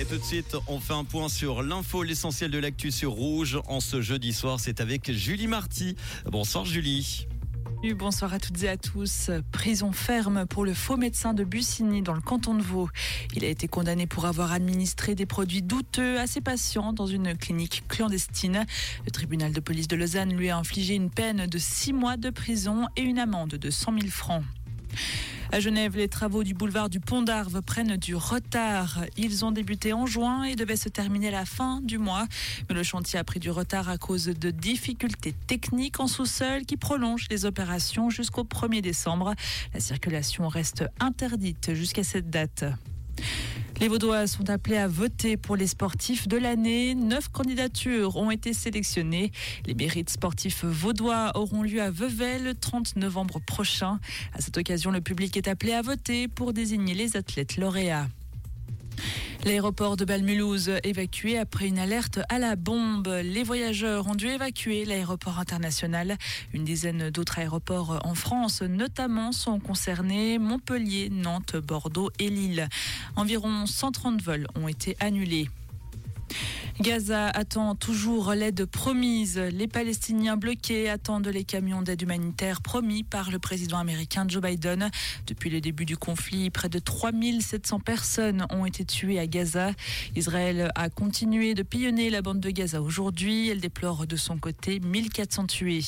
Et tout de suite, on fait un point sur l'info, l'essentiel de l'actu sur Rouge. En ce jeudi soir, c'est avec Julie Marty. Bonsoir Julie. Bonsoir à toutes et à tous. Prison ferme pour le faux médecin de Bussigny dans le canton de Vaud. Il a été condamné pour avoir administré des produits douteux à ses patients dans une clinique clandestine. Le tribunal de police de Lausanne lui a infligé une peine de six mois de prison et une amende de 100 000 francs. À Genève, les travaux du boulevard du Pont d'Arve prennent du retard. Ils ont débuté en juin et devaient se terminer à la fin du mois. Mais le chantier a pris du retard à cause de difficultés techniques en sous-sol qui prolongent les opérations jusqu'au 1er décembre. La circulation reste interdite jusqu'à cette date. Les Vaudois sont appelés à voter pour les sportifs de l'année. Neuf candidatures ont été sélectionnées. Les mérites sportifs vaudois auront lieu à Vevey le 30 novembre prochain. À cette occasion, le public est appelé à voter pour désigner les athlètes lauréats. L'aéroport de Balmulhouse évacué après une alerte à la bombe. Les voyageurs ont dû évacuer l'aéroport international. Une dizaine d'autres aéroports en France, notamment, sont concernés. Montpellier, Nantes, Bordeaux et Lille. Environ 130 vols ont été annulés. Gaza attend toujours l'aide promise. Les Palestiniens bloqués attendent les camions d'aide humanitaire promis par le président américain Joe Biden. Depuis le début du conflit, près de 3700 personnes ont été tuées à Gaza. Israël a continué de pillonner la bande de Gaza aujourd'hui. Elle déplore de son côté 1400 tués.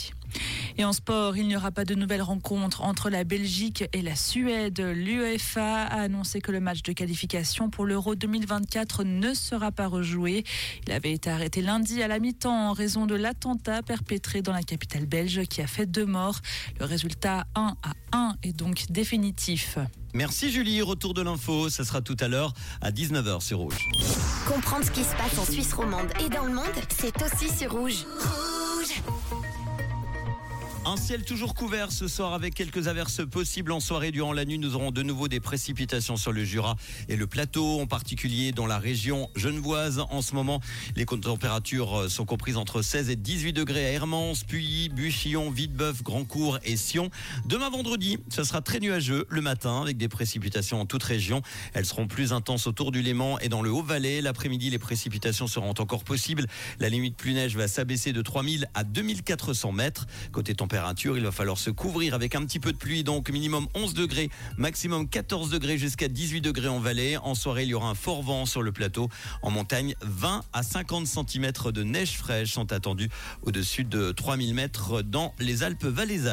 Et en sport, il n'y aura pas de nouvelles rencontres entre la Belgique et la Suède. L'UEFA a annoncé que le match de qualification pour l'Euro 2024 ne sera pas rejoué. Il avait été arrêté lundi à la mi-temps en raison de l'attentat perpétré dans la capitale belge qui a fait deux morts. Le résultat 1 à 1 est donc définitif. Merci Julie, retour de l'info, ça sera tout à l'heure à 19h sur Rouge. Comprendre ce qui se passe en Suisse romande et dans le monde, c'est aussi sur Rouge. Rouge un ciel toujours couvert ce soir avec quelques averses possibles en soirée. Durant la nuit, nous aurons de nouveau des précipitations sur le Jura et le plateau, en particulier dans la région genevoise. En ce moment, les températures euh, sont comprises entre 16 et 18 degrés à Hermance, Puy, Buchillon, Vitebeuf, Grandcourt et Sion. Demain vendredi, ce sera très nuageux le matin avec des précipitations en toute région. Elles seront plus intenses autour du Léman et dans le Haut-Valais. L'après-midi, les précipitations seront encore possibles. La limite plus neige va s'abaisser de 3000 à 2400 mètres. Côté il va falloir se couvrir avec un petit peu de pluie, donc minimum 11 degrés, maximum 14 degrés jusqu'à 18 degrés en vallée. En soirée, il y aura un fort vent sur le plateau. En montagne, 20 à 50 cm de neige fraîche sont attendus au-dessus de 3000 mètres dans les Alpes valaisannes.